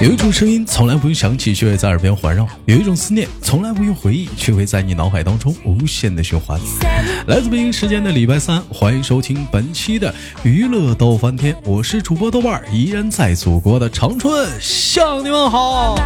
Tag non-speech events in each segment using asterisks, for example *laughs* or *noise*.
有一种声音从来不用响起，却会在耳边环绕；有一种思念从来不用回忆，却会在你脑海当中无限的循环。来自北京时间的礼拜三，欢迎收听本期的娱乐逗翻天，我是主播豆瓣儿，依然在祖国的长春向你们好。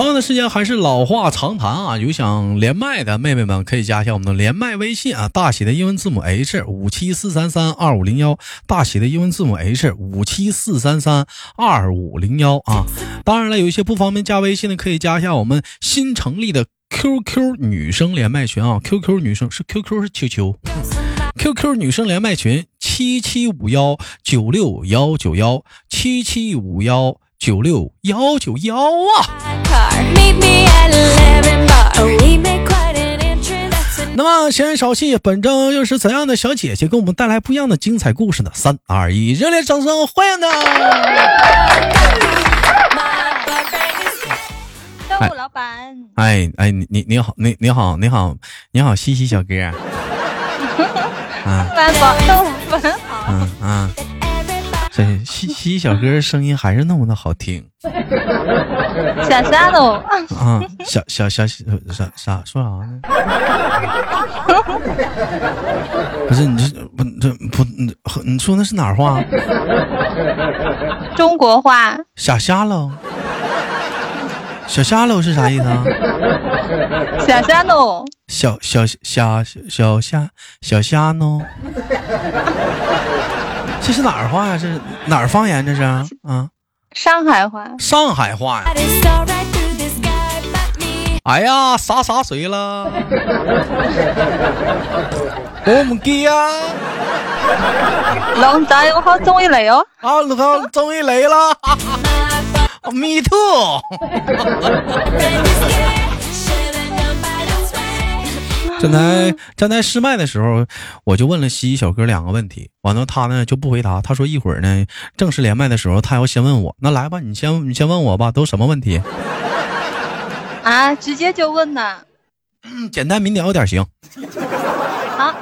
同样的时间还是老话常谈啊，有想连麦的妹妹们可以加一下我们的连麦微信啊，大写的英文字母 H 五七四三三二五零幺，大写的英文字母 H 五七四三三二五零幺啊。当然了，有一些不方便加微信的，可以加一下我们新成立的 QQ 女生连麦群啊，QQ 女生是 QQ 是 QQ QQ 女生连麦群七七五幺九六幺九幺七七五幺。九六幺九幺啊！那么闲言少叙，本周又是怎样的小姐姐给我们带来不一样的精彩故事呢？三二一，热烈掌声欢迎她！豆腐老板，哎哎，你你你好，你你好你好你好，西西小哥。*laughs* 嗯，豆腐粉好。嗯嗯。这西西小哥声音还是那么的好听，*laughs* 小沙喽啊，小小小啥啥说啥呢？*laughs* 不是你这不这不你你说那是哪儿话？中国话。小虾喽，小虾喽是啥意思啊？小虾喽，小小虾小虾小虾呢？这是哪儿话呀？这是哪儿方言？这是啊，上海话。上海话呀！哎呀，洒洒水了！我们给呀！龙仔，我好终于嚟哦！啊，龙终于嚟啦！*laughs* Me too！*laughs* 站台站台试麦的时候，我就问了西西小哥两个问题，完了他呢就不回答。他说一会儿呢正式连麦的时候，他要先问我。那来吧，你先你先问我吧，都什么问题？啊，直接就问呐。嗯，简单明了点行。好。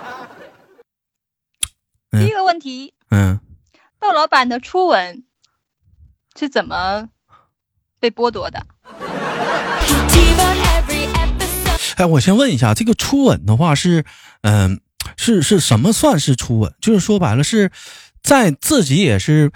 第一个问题。嗯。窦老板的初吻是怎么被剥夺的？哎，我先问一下，这个初吻的话是，嗯，是是什么算是初吻？就是说白了，是在自己也是，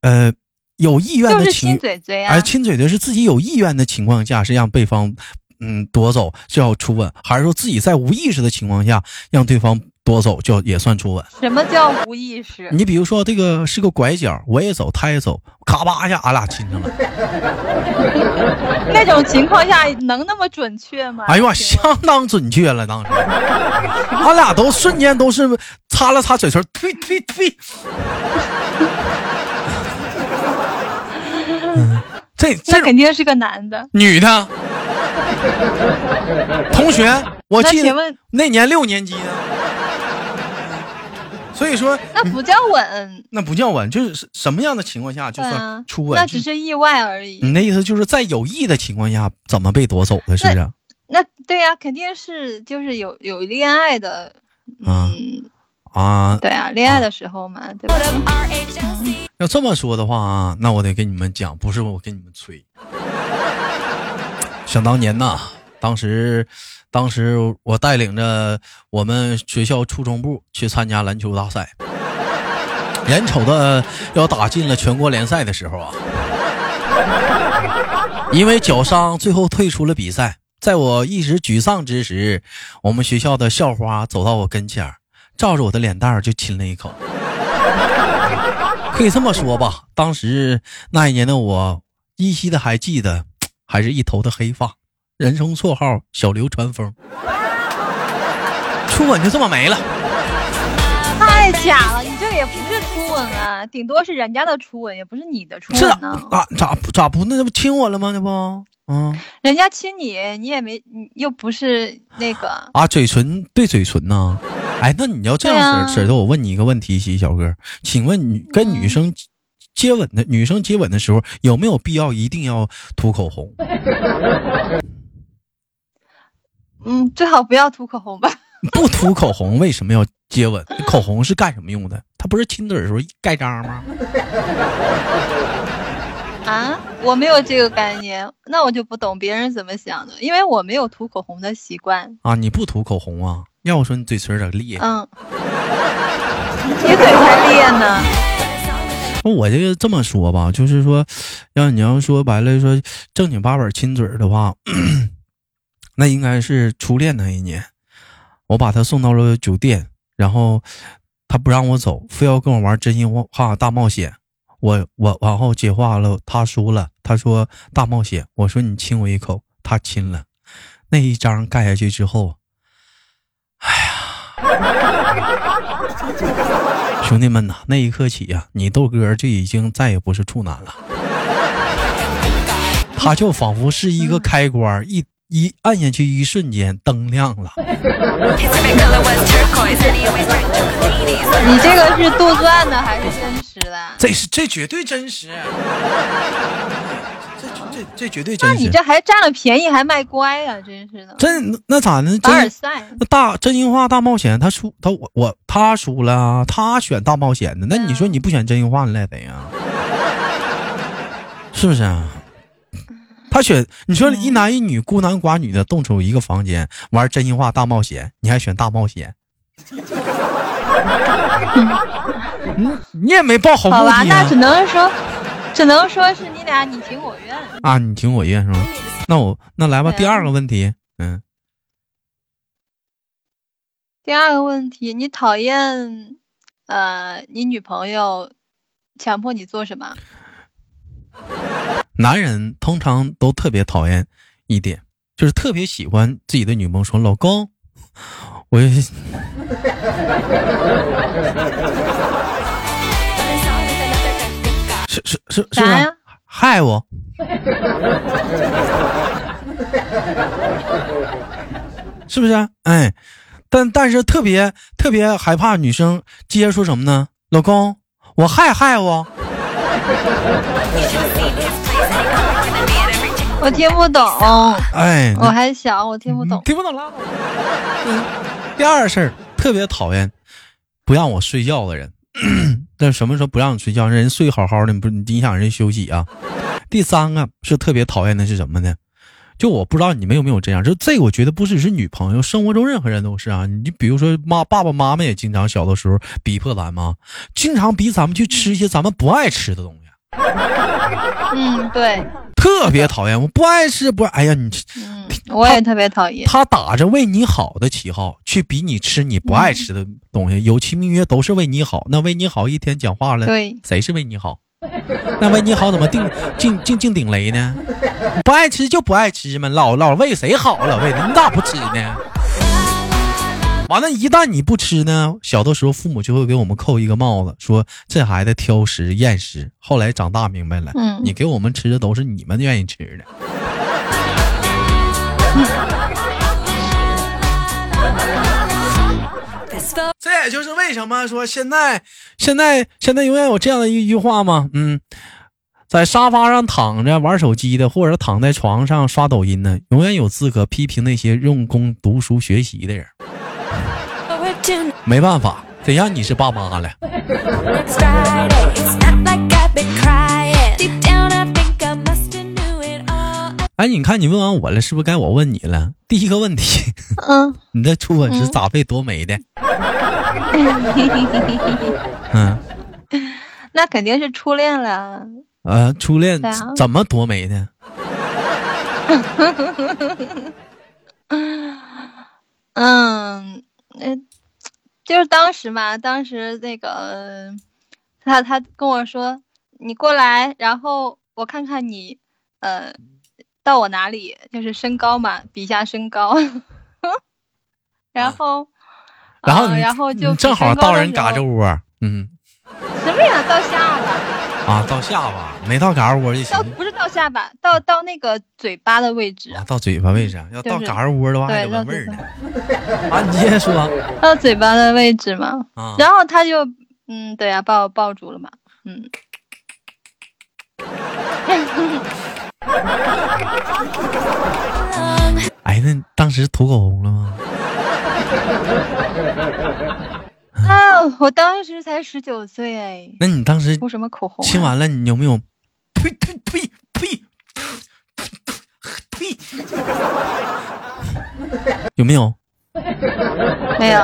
呃，有意愿的情，亲嘴嘴啊，哎，亲嘴嘴是自己有意愿的情况下，是让对方嗯夺走叫初吻，还是说自己在无意识的情况下让对方？多走就也算初吻。什么叫无意识？你比如说这个是个拐角，我也走，他也走，咔吧一下，俺俩亲上了。*laughs* 那种情况下能那么准确吗？哎呦妈，相当准确了，当时，*laughs* 俺俩都瞬间都是擦了擦嘴唇，呸呸呸。这这肯定是个男的，女的。同学，我记得那年六年级呢。所以说，那不叫吻，那不叫吻，就是什么样的情况下就算初吻？那只是意外而已。你那意思就是在有意的情况下怎么被夺走的，是不是？那对呀，肯定是就是有有恋爱的，嗯啊，对啊，恋爱的时候嘛，对吧？要这么说的话啊，那我得跟你们讲，不是我跟你们吹。想当年呐，当时。当时我带领着我们学校初中部去参加篮球大赛，*laughs* 眼瞅着要打进了全国联赛的时候啊，因为脚伤最后退出了比赛。在我一时沮丧之时，我们学校的校花走到我跟前照着我的脸蛋就亲了一口。*laughs* 可以这么说吧，当时那一年的我依稀的还记得，还是一头的黑发。人生绰号小刘传风，初吻就这么没了，太假了！你这也不是初吻啊，顶多是人家的初吻，也不是你的初吻呢。啊，咋咋不那不亲我了吗？那不，嗯，人家亲你，你也没，又不是那个啊，嘴唇对嘴唇呢？哎，那你要这样式的，我问你一个问题，西小哥，请问你跟女生接吻的女生接吻的时候，有没有必要一定要涂口红？嗯，最好不要涂口红吧。*laughs* 不涂口红为什么要接吻？*laughs* 口红是干什么用的？它不是亲嘴的时候盖章吗？*laughs* 啊，我没有这个概念，那我就不懂别人怎么想的，因为我没有涂口红的习惯啊。你不涂口红啊？要我说你嘴唇咋裂？嗯，你嘴才裂呢。我这个这么说吧，就是说，要你要说白了说正经八百亲嘴的话，*coughs* 那应该是初恋那一年，我把他送到了酒店，然后他不让我走，非要跟我玩真心话大冒险。我我往后接话了，他输了。他说大冒险，我说你亲我一口，他亲了。那一张盖下去之后，哎呀，*laughs* 兄弟们呐，那一刻起呀，你豆哥就已经再也不是处男了。他就仿佛是一个开关，一一按下去，一瞬间灯亮了。你这个是杜撰的还是真实的？这是这绝对真实，这这这绝对真实。那你这还占了便宜还卖乖呀？真是的。真那咋的？真尔赛。那大真心话大冒险，他输他我我他输了，他选大冒险的。那你说你不选真心话，你赖谁呀？是不是啊？他选你说一男一女孤男寡女的动手一个房间玩真心话大冒险，你还选大冒险？*laughs* 你，你也没报好目的。好吧，那只能说，只能说是你俩你情我愿啊，你情我愿是吗？那我那来吧，第二个问题，嗯，第二个问题，你讨厌呃，你女朋友强迫你做什么？男人通常都特别讨厌一点，就是特别喜欢自己的女朋友说：“老公。”我也 *laughs* 是是是是啥呀？害我？*laughs* 是不是？哎，但但是特别特别害怕女生接着说什么呢？老公，我害害我。*laughs* 我听不懂，哎，我还小，我听不懂，听不懂拉倒。第二事儿，特别讨厌不让我睡觉的人。*clears throat* 但什么时候不让你睡觉？人睡好好的，你不影响人休息啊。第三个是特别讨厌的是什么呢？就我不知道你们有没有这样，就这个我觉得不只是女朋友，生活中任何人都是啊。你比如说妈爸爸妈妈也经常小的时候逼迫咱们，经常逼咱们去吃一些咱们不爱吃的东西。嗯，对，特别讨厌，我不爱吃，不，哎呀，你，嗯，我也特别讨厌。他打着为你好的旗号去比你吃你不爱吃的东西，*laughs* 有其名曰都是为你好。那为你好一天讲话了，对，谁是为你好？那为你好怎么定 *laughs* 净净净顶雷呢？不爱吃就不爱吃嘛，老老为谁好了？为你咋不吃呢？完了，一旦你不吃呢，小的时候父母就会给我们扣一个帽子，说这孩子挑食厌食。后来长大明白了，嗯，你给我们吃的都是你们愿意吃的。*laughs* 这也就是为什么说现在现在现在永远有这样的一句话吗？嗯，在沙发上躺着玩手机的，或者躺在床上刷抖音的，永远有资格批评那些用功读书学习的人。没办法，谁让？你是爸妈了。哎，你看，你问完我了，是不是该我问你了？*laughs* 第一个问题，嗯，*laughs* 你的初吻是咋被夺没的？*laughs* 嗯，那肯定是初恋了。呃，初恋怎么夺没的？嗯，嗯。就是当时嘛，当时那个他他跟我说你过来，然后我看看你，呃，到我哪里，就是身高嘛，比一下身高，*laughs* 然后，然后然后就正好到人嘎吱窝，嗯，什么呀，到下巴啊，到下巴，没到嘎吱窝就行，到不是到下巴，到到那个嘴巴的位置，啊到嘴巴位置，要到嘎吱窝的话还得闻味儿呢。啊，你接着说。到嘴巴的位置嘛，啊然后他就，嗯，对呀，把我抱住了嘛，嗯。*laughs* 哎，那当时涂口红了吗？啊，我当时才十九岁哎，那你当时涂什么口红、啊？亲完了，你有没有？呸呸呸呸呸！有没有？没有。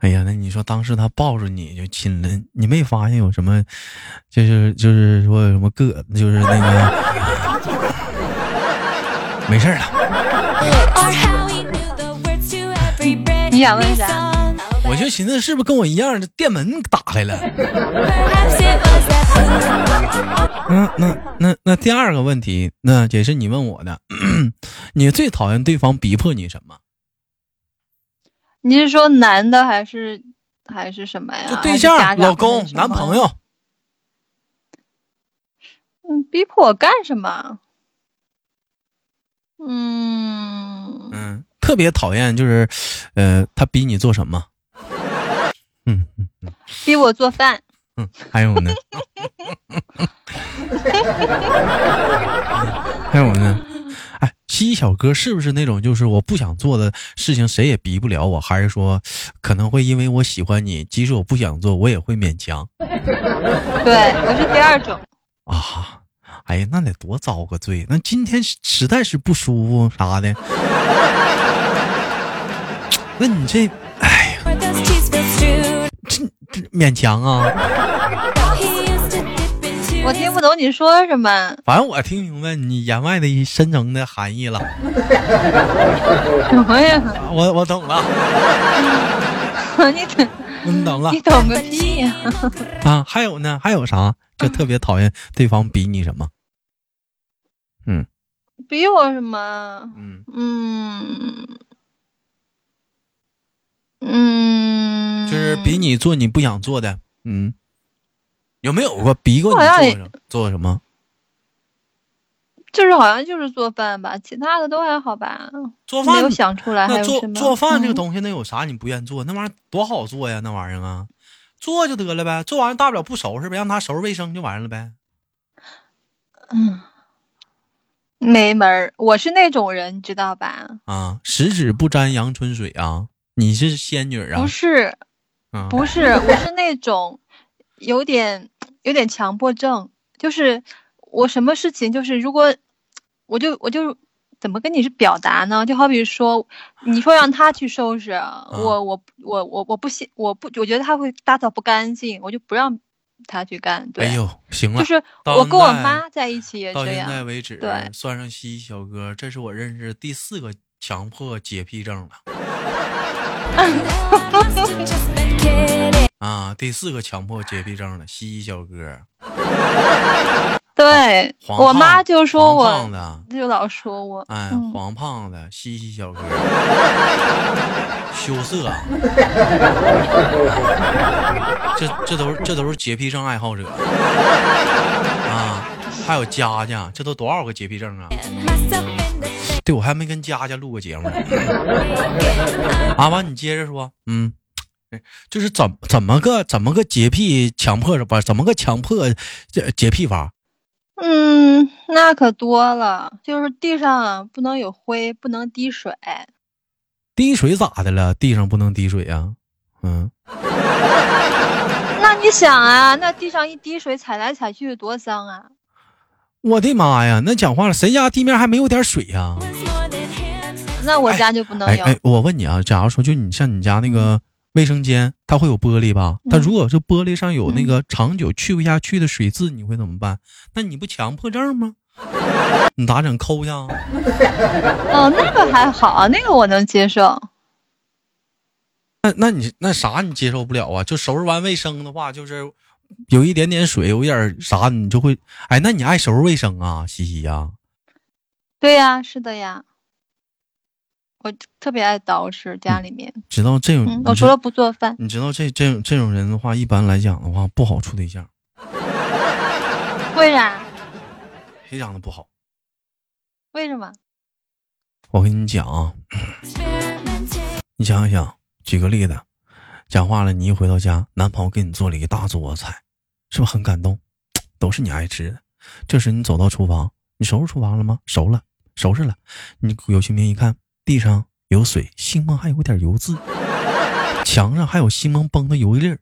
哎呀，那你说当时他抱着你就亲了，你没发现有什么？就是就是说有什么个，就是那个，*laughs* 没事儿了。你想问啥.我就寻思是不是跟我一样，这店门打开了.嗯，那那那第二个问题，那也是你问我的，*clears throat* 你最讨厌对方逼迫你什么？你是说男的还是还是什么呀？就对象、老公男朋。友。嗯，逼迫我干什么？嗯，嗯，特别讨厌就是，呃，他逼你做什么？嗯嗯逼我做饭。嗯，还有呢？*laughs* 还有呢？哎，西西小哥是不是那种就是我不想做的事情谁也逼不了我，还是说可能会因为我喜欢你，即使我不想做，我也会勉强对，我是第二种。啊？哎呀，那得多遭个罪！那今天实实在是不舒服啥的，那你这，哎呀 strewed. 这勉强啊我听不懂你说什么。反正我听明白你言外的深层的含义了，*laughs* 什么呀？我我懂了，*laughs* 你懂 *laughs* 你懂了你懂个屁呀！啊！还有呢？还有啥？就特别讨厌对方比你什么？嗯比我什么？嗯，嗯嗯，就是比你做你不想做的，嗯，有没有过逼过你做什么做什么？就是好像就是做饭吧，其他的都还好吧。做饭没有想出来还有什么？做饭这个嗯东西，那有啥你不愿意做？那玩意儿多好做呀，那玩意儿啊，做就得了呗。做完大不了不收拾呗，让他收拾卫生就完了呗。嗯，没门儿。我是那种人，你知道吧？啊，十指不沾阳春水啊！你是仙女啊不？是，啊，不是，*laughs* 我是那种有点有点强迫症，就是我什么事情就是如果我就我就怎么跟你是表达呢？就好比说，你说让他去收拾，我我我我我不信，我不我觉得他会打扫不干净，我就不让他去干。对，哎呦，行了就，是我跟我妈在一起也到现这样。在为止，对算上西西小哥，这是我认识第四个强迫洁癖症了 *laughs* 啊！第四个强迫洁癖症了，西西小哥，对，我妈就说我，的，就老说我，哎，嗯黄胖子西西小哥，羞涩，这这都是这都是洁癖症爱好者啊！还有佳佳，这都多少个洁癖症啊？对我还没跟佳佳录过节目呢。啊，完你接着说，嗯，就是怎怎么个怎么个洁癖强迫不怎么个强迫这洁癖法？嗯，那可多了，就是地上啊不能有灰，不能滴水。滴水咋的了？地上不能滴水啊？嗯，那你想啊，那地上一滴水，踩来踩去多脏啊！我的妈呀，那讲话了，谁家地面还没有点水呀.那我家就不能有。哎哎，我问你啊，假如说就你像你家那个卫生间，它会有玻璃吧？它如果是玻璃上有那个长久去不下去的水渍，你会怎么办？那你不强迫症吗？*laughs* 你咋整？抠去啊？哦，那个还好，那个我能接受。那那你那啥你接受不了啊？就收拾完卫生的话，就是有一点点水，有一点啥，你就会哎，那你爱收拾卫生啊，西西呀、对呀，是的呀。我特别爱捯饬家里面，知道这种，嗯，我除了不做饭，你知道这这种这种人的话，一般来讲的话不好处对象，为啥？非常的不好。为什么？我跟你讲啊.你想想，举个例子，讲话了，你一回到家，男朋友给你做了一大桌子菜，是不是很感动？都是你爱吃的。这时你走到厨房，你收拾厨房了吗？收了，收拾了。你有清明一看，地上有水，星梦还有点油渍，墙上还有星梦崩的油粒儿，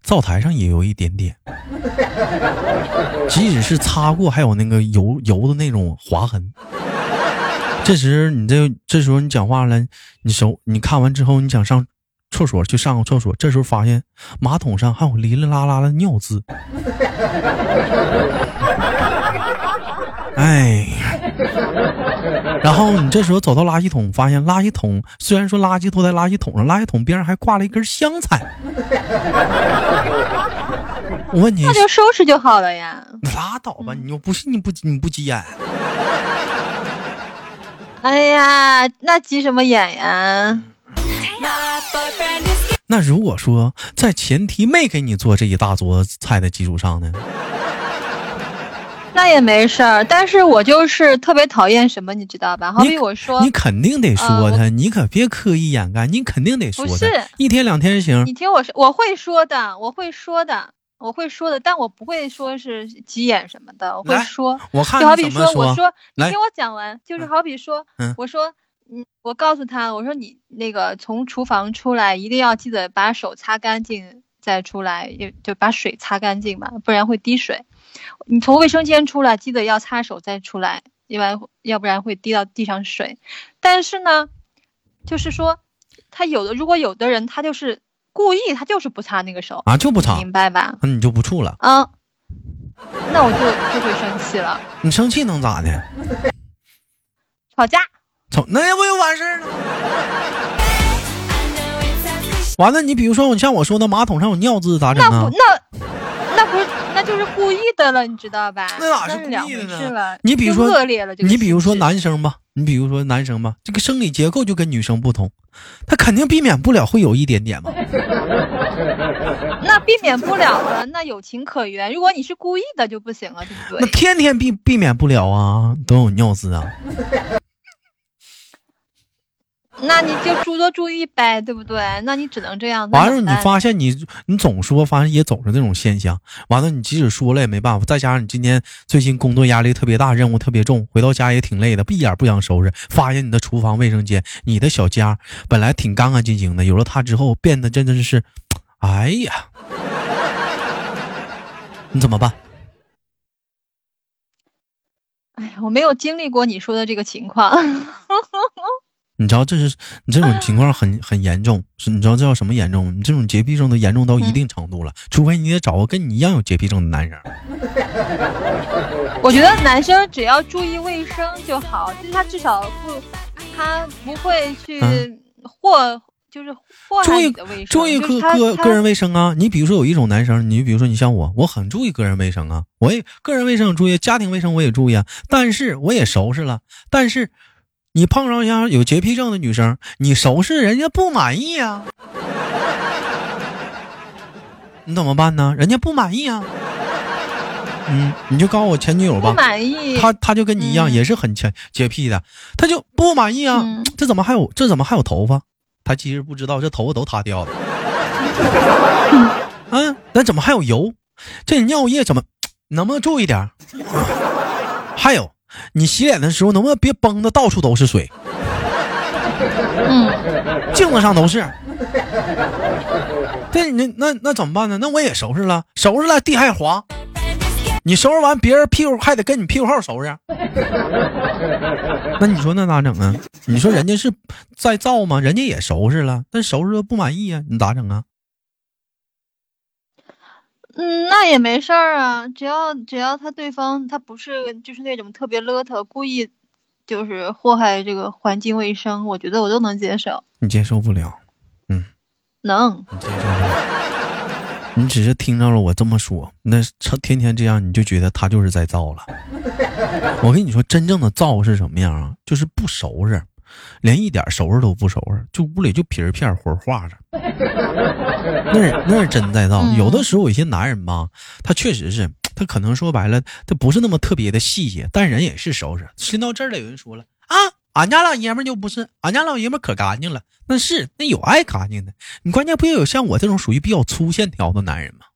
灶台上也有一点点。即使是擦过，还有那个油油的那种划痕。这时你这这时候你讲话了，你手你看完之后，你想上厕所去上个厕所，这时候发现马桶上还有哩哩啦啦的尿渍。哎，然后你这时候走到垃圾桶，发现垃圾桶虽然说垃圾都在垃圾桶上，垃圾桶边上还挂了一根香菜。我问你，那就收拾就好了呀。拉倒吧，你又不是你不你不急眼。哎呀，那急什么眼呀？那如果说在前提没给你做这一大桌菜的基础上呢？那也没事儿，但是我就是特别讨厌什么，你知道吧？好比我说你，肯定得说呃他，你可别刻意掩盖，你肯定得说他。不是一天两天行你，听我说，我会说的，我会说的，我会说的，但我不会说是急眼什么的，我会说。我看就好比你怎么我说，你听我讲完，就是好比说，嗯我说，嗯，我告诉他，我说你那个从厨房出来，一定要记得把手擦干净再出来，就就把水擦干净嘛，不然会滴水。你从卫生间出来，记得要擦手再出来，要不然要不然会滴到地上水。但是呢，就是说，他有的如果有的人他就是故意，他就是不擦那个手，啊就不擦，明白吧？那你就不处了。嗯，那我就就会生气了，你生气能咋的？吵架。操，那不就完事儿了完了，你比如说，你像我说的，马桶上有尿渍咋整那不啊？那那不是那就是故意的了，你知道吧？那哪是故意的呢。你比如说恶劣了，你比如说男生吧，你比如说男生吧，这个生理结构就跟女生不同，他肯定避免不了会有一点点嘛。*laughs* 那避免不了了，那有情可原。如果你是故意的就不行了，对不对那？天天避避免不了啊，都有尿渍啊。那你就多多注意呗，对不对？那你只能这样。那完了，你发现你你总说，发现也总是这种现象。完了，你即使说了也没办法，再加上你今天最近工作压力特别大，任务特别重，回到家也挺累的，一点不想收拾。发现你的厨房、卫生间、你的小家本来挺干干净净的，有了它之后变得真的是，哎呀，*laughs* 你怎么办？哎呀，我没有经历过你说的这个情况。你知道这是你这种情况很很严重，是你知道这叫什么严重？你这种洁癖症都严重到一定程度了，除非你得找个跟你一样有洁癖症的男人。*laughs* 我觉得男生只要注意卫生就好，就是他至少不，他不会去嗯祸，就是祸注意害你的卫生。注意个个个人卫生啊！你比如说有一种男生，你比如说你像我，我很注意个人卫生啊，我也个人卫生注意，家庭卫生我也注意啊，但是我也收拾了。但是你碰上一下有洁癖症的女生，你收拾人家不满意啊，你怎么办呢？人家不满意啊。嗯，你就告诉我前女友吧不吧，满意。她她就跟你一样，嗯也是很洁洁癖的，她就不满意啊。嗯这怎么还有这怎么还有头发？她其实不知道这头发都她掉的。*laughs* 嗯，那怎么还有油？这尿液怎么能不能注意点？*laughs* 还有，你洗脸的时候能不能别崩的到处都是水，嗯，镜子上都是？对，你那那怎么办呢？那我也收拾了，收拾了，地还滑。你收拾完，别人屁股还得跟你屁股后收拾。那你说那咋整啊？你说人家是在造吗？人家也收拾了，但收拾的不满意啊，你咋整啊？嗯，那也没事儿啊，只要只要他对方他不是就是那种特别邋遢，故意就是祸害这个环境卫生，我觉得我都能接受，你接受不了，嗯能。你接受不了。你只是听到了我这么说，那成天天这样，你就觉得他就是在造了。我跟你说，真正的造是什么样啊？就是不收拾，连一点收拾都不收拾，就屋里就皮儿片儿活化着。*laughs* 那是那是真在造。嗯有的时候有些男人吧，他确实是，他可能说白了，他不是那么特别的细节，但人也是收拾。听到这儿了，有人说了啊，俺家老爷们就不是，俺家老爷们可干净了。那是那有爱干净的，你关键不也有像我这种属于比较粗线条的男人吗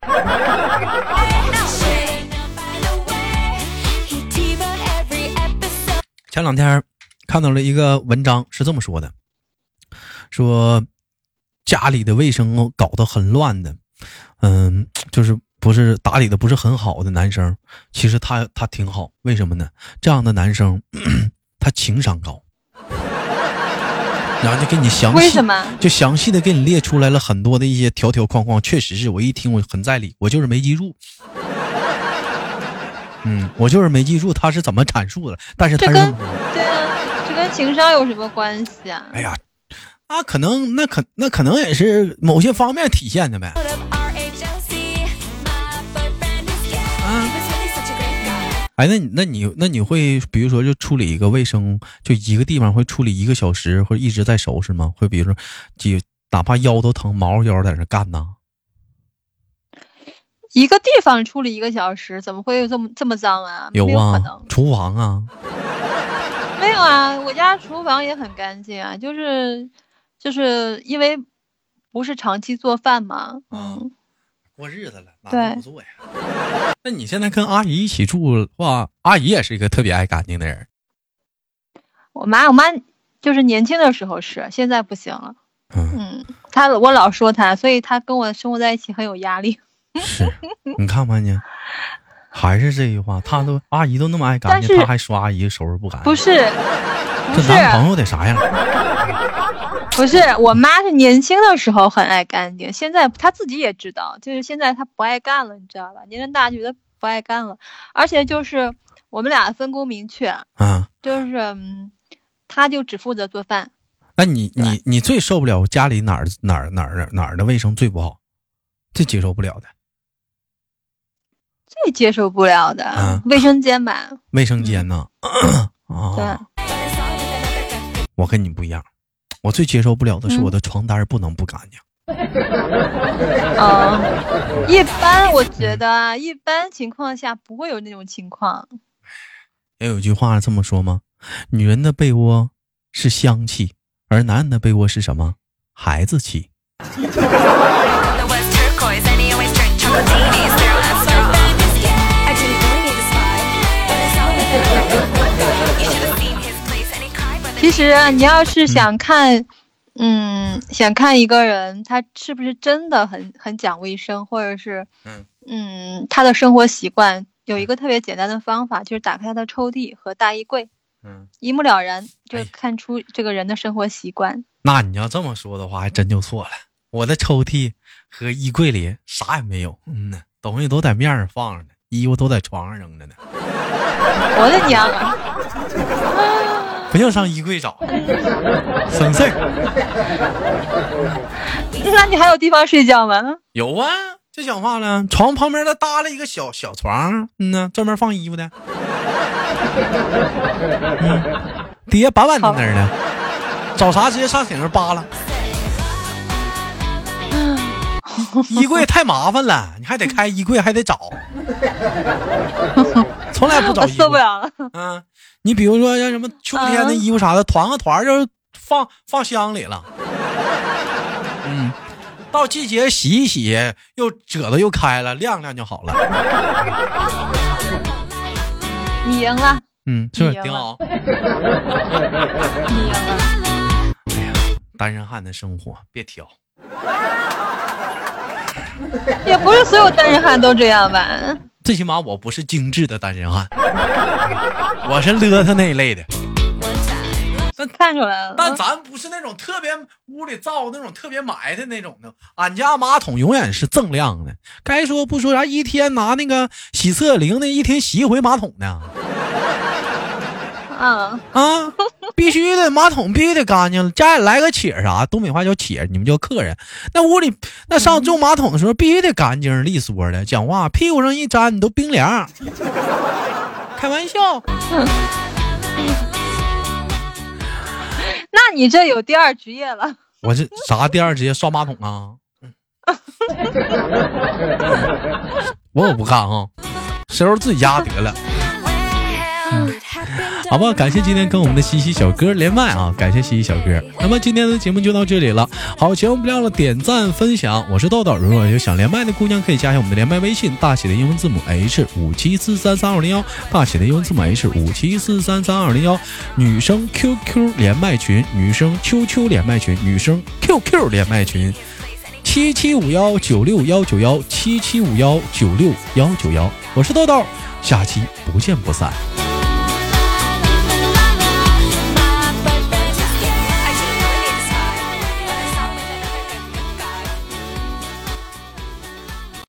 前两天看到了一个文章，是这么说的：说家里的卫生搞得很乱的，嗯，就是不是打理的不是很好的男生，其实他他挺好，为什么呢？这样的男生 *clears throat* 他情商高，然后就给你详细为什么？就详细的给你列出来了很多的一些条条框框，确实是我一听我很在理，我就是没记住。嗯，我就是没记住他是怎么阐述的，但是他这跟。对啊，这跟情商有什么关系啊？哎呀，啊，可能那可那可能也是某些方面体现的呗。Uh. 哎，那你那你那你会比如说就处理一个卫生，就一个地方会处理一个小时，或者一直在收拾吗？会比如说几哪怕腰都疼，毛腰在那干呢？一个地方处理一个小时，怎么会有这么这么脏啊？有啊，，厨房啊，没有啊，我家厨房也很干净啊，就是就是因为不是长期做饭嘛，嗯，过日子了，哪对能不做呀？*laughs* 那你现在跟阿姨一起住的话，阿姨也是一个特别爱干净的人。我妈我妈就是年轻的时候是，现在不行了，嗯，嗯，她我老说她，所以她跟我生活在一起很有压力。是，你看吧你，还是这句话，她都阿姨都那么爱干净，她还说阿姨收拾不干净，不是，这，男朋友得啥样？不是，我妈是年轻的时候很爱干净，现在她自己也知道，就是现在她不爱干了，你知道吧？年龄大觉得不爱干了，而且就是我们俩分工明确，啊，就是嗯，她就只负责做饭，那你你你最受不了家里哪儿哪儿哪儿哪儿的卫生最不好，最接受不了的？最接受不了的、嗯卫生间吧，卫生间呢？对。啊，我跟你不一样，我最接受不了的是嗯我的床单不能不干净。嗯，*laughs* 一般我觉得啊，一般情况下不会有那种情况，也有句话这么说吗？女人的被窝是香气，而男人的被窝是什么？孩子气。其实啊你要是想看，嗯，想看一个人他是不是真的很很讲卫生，或者是，嗯嗯，他的生活习惯，有一个特别简单的方法，就是打开他的抽屉和大衣柜，嗯，一目了然，就哎看出这个人的生活习惯。那你要这么说的话，还真就错了。我的抽屉和衣柜里啥也没有，嗯呢，东西都在面上放着呢，衣服都在床上扔着呢，*laughs* 我的娘啊！不用上衣柜找，省事儿。那你还有地方睡觉吗？有啊，这讲话了，床旁边再搭了一个小小床，嗯呢，专门放衣服的。嗯，底下板板正正的，找啥直接上顶上扒拉。衣柜太麻烦了，你还得开衣柜，还得找，从来不找衣服。*laughs* 受不了了。嗯，你比如说像什么秋天的衣服啥的，团个团就放放箱里了。嗯，到季节洗一洗，又褶子又开了，晾晾就好了。你赢了，嗯，是不是挺好？你赢了。*laughs* 单身汉的生活别挑，也不是所有单身汉都这样吧？最起码我不是精致的单身汉，*laughs* 我是邋遢那一类的。看出来了。但咱不是那种特别屋里造那种特别埋汰那种的，俺家马桶永远是锃亮的。该说不说啥，一天拿那个洗厕灵的，一天洗一回马桶呢。嗯，*laughs* 啊，必须的，马桶必须得干净。家里来个且啥，东北话叫且，你们叫客人。那屋里那上用马桶的时候，必须得干净利索的。讲话屁股上一沾，你都冰凉。*laughs* 开玩笑，*laughs* 那你这有第二职业了。我这啥第二职业刷马桶啊？*laughs* 我可不干啊，收拾自己家得了。好吧，感谢今天跟我们的西西小哥连麦啊，感谢西西小哥。那么今天的节目就到这里了，好，节目不要了点赞分享。我是豆豆，如果有想连麦的姑娘，可以加一下我们的连麦微信，大写的英文字母 H 五七四三三二零幺，大写的英文字母 H 五七四三三二零幺。女生 QQ 连麦群，女生 QQ 连麦群，女生 QQ 连麦群。七七五幺九六幺九幺七七五幺九六幺九幺，我是豆豆，下期不见不散。